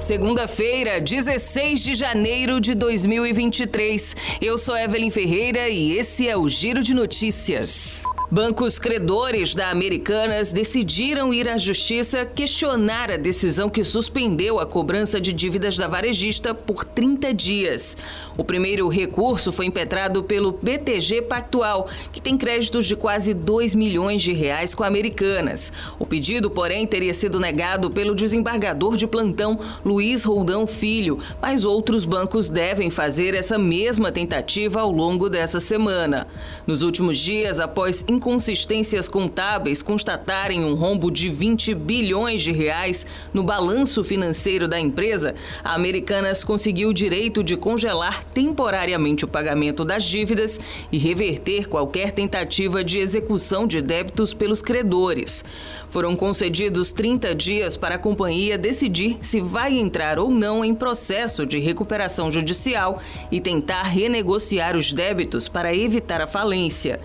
Segunda-feira, 16 de janeiro de 2023. Eu sou Evelyn Ferreira e esse é o Giro de Notícias. Bancos credores da Americanas decidiram ir à justiça questionar a decisão que suspendeu a cobrança de dívidas da varejista por 30 dias. O primeiro recurso foi impetrado pelo BTG Pactual, que tem créditos de quase 2 milhões de reais com Americanas. O pedido, porém, teria sido negado pelo desembargador de plantão Luiz Roldão Filho, mas outros bancos devem fazer essa mesma tentativa ao longo dessa semana. Nos últimos dias, após inconsistências contábeis constatarem um rombo de 20 bilhões de reais no balanço financeiro da empresa, a Americanas conseguiu o direito de congelar temporariamente o pagamento das dívidas e reverter qualquer tentativa de execução de débitos pelos credores. Foram concedidos 30 dias para a companhia decidir se vai entrar ou não em processo de recuperação judicial e tentar renegociar os débitos para evitar a falência.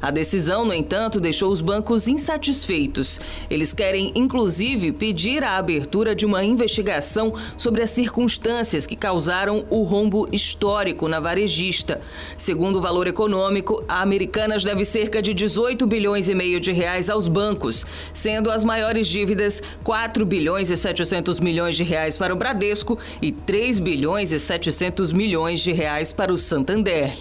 A decisão, no entanto, deixou os bancos insatisfeitos. Eles querem, inclusive, pedir a abertura de uma investigação sobre as circunstâncias que causaram o rombo histórico na varejista. Segundo o valor econômico, a Americanas deve cerca de 18 bilhões e meio de reais aos bancos, sendo as maiores dívidas 4 bilhões e 700 milhões de reais para o Bradesco e 3 bilhões e 700 milhões de reais para o Santander.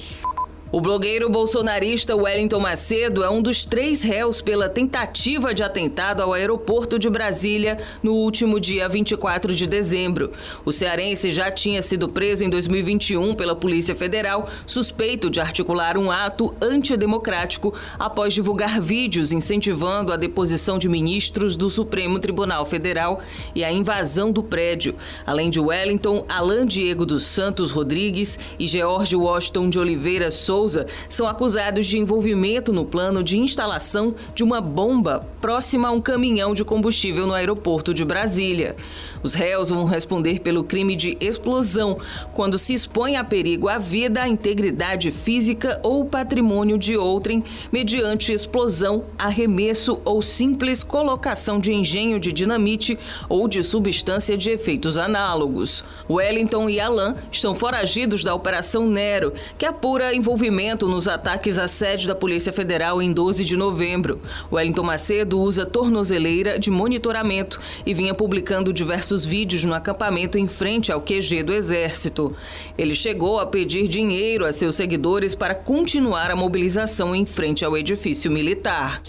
O blogueiro bolsonarista Wellington Macedo é um dos três réus pela tentativa de atentado ao aeroporto de Brasília no último dia 24 de dezembro. O cearense já tinha sido preso em 2021 pela Polícia Federal, suspeito de articular um ato antidemocrático após divulgar vídeos incentivando a deposição de ministros do Supremo Tribunal Federal e a invasão do prédio. Além de Wellington, Alain Diego dos Santos Rodrigues e George Washington de Oliveira Souza Souza são acusados de envolvimento no plano de instalação de uma bomba próxima a um caminhão de combustível no aeroporto de Brasília. Os réus vão responder pelo crime de explosão, quando se expõe a perigo à vida, à integridade física ou patrimônio de outrem mediante explosão, arremesso ou simples colocação de engenho de dinamite ou de substância de efeitos análogos. Wellington e Alain estão foragidos da Operação Nero, que apura envolvimento envolvimento nos ataques à sede da Polícia Federal em 12 de novembro. Wellington Macedo usa tornozeleira de monitoramento e vinha publicando diversos vídeos no acampamento em frente ao QG do Exército. Ele chegou a pedir dinheiro a seus seguidores para continuar a mobilização em frente ao edifício militar.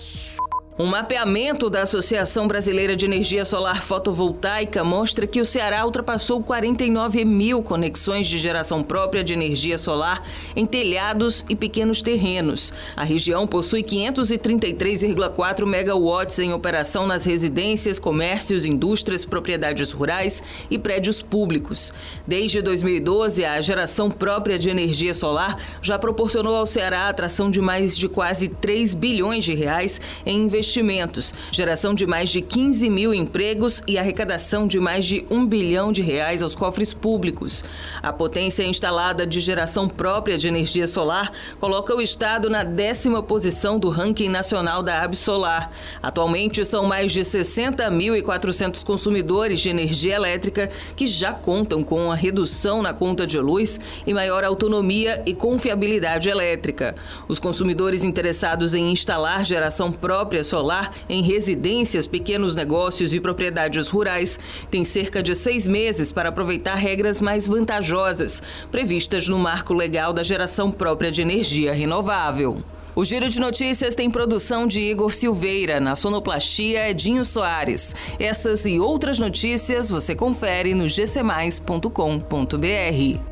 Um mapeamento da Associação Brasileira de Energia Solar Fotovoltaica mostra que o Ceará ultrapassou 49 mil conexões de geração própria de energia solar em telhados e pequenos terrenos. A região possui 533,4 megawatts em operação nas residências, comércios, indústrias, propriedades rurais e prédios públicos. Desde 2012, a geração própria de energia solar já proporcionou ao Ceará a atração de mais de quase 3 bilhões de reais em investimentos investimentos, geração de mais de 15 mil empregos e arrecadação de mais de um bilhão de reais aos cofres públicos. A potência instalada de geração própria de energia solar coloca o estado na décima posição do ranking nacional da Absolar. Atualmente são mais de 60.400 consumidores de energia elétrica que já contam com a redução na conta de luz e maior autonomia e confiabilidade elétrica. Os consumidores interessados em instalar geração própria solar solar em residências, pequenos negócios e propriedades rurais tem cerca de seis meses para aproveitar regras mais vantajosas previstas no marco legal da geração própria de energia renovável. O Giro de Notícias tem produção de Igor Silveira, na sonoplastia Edinho Soares. Essas e outras notícias você confere no gcmais.com.br.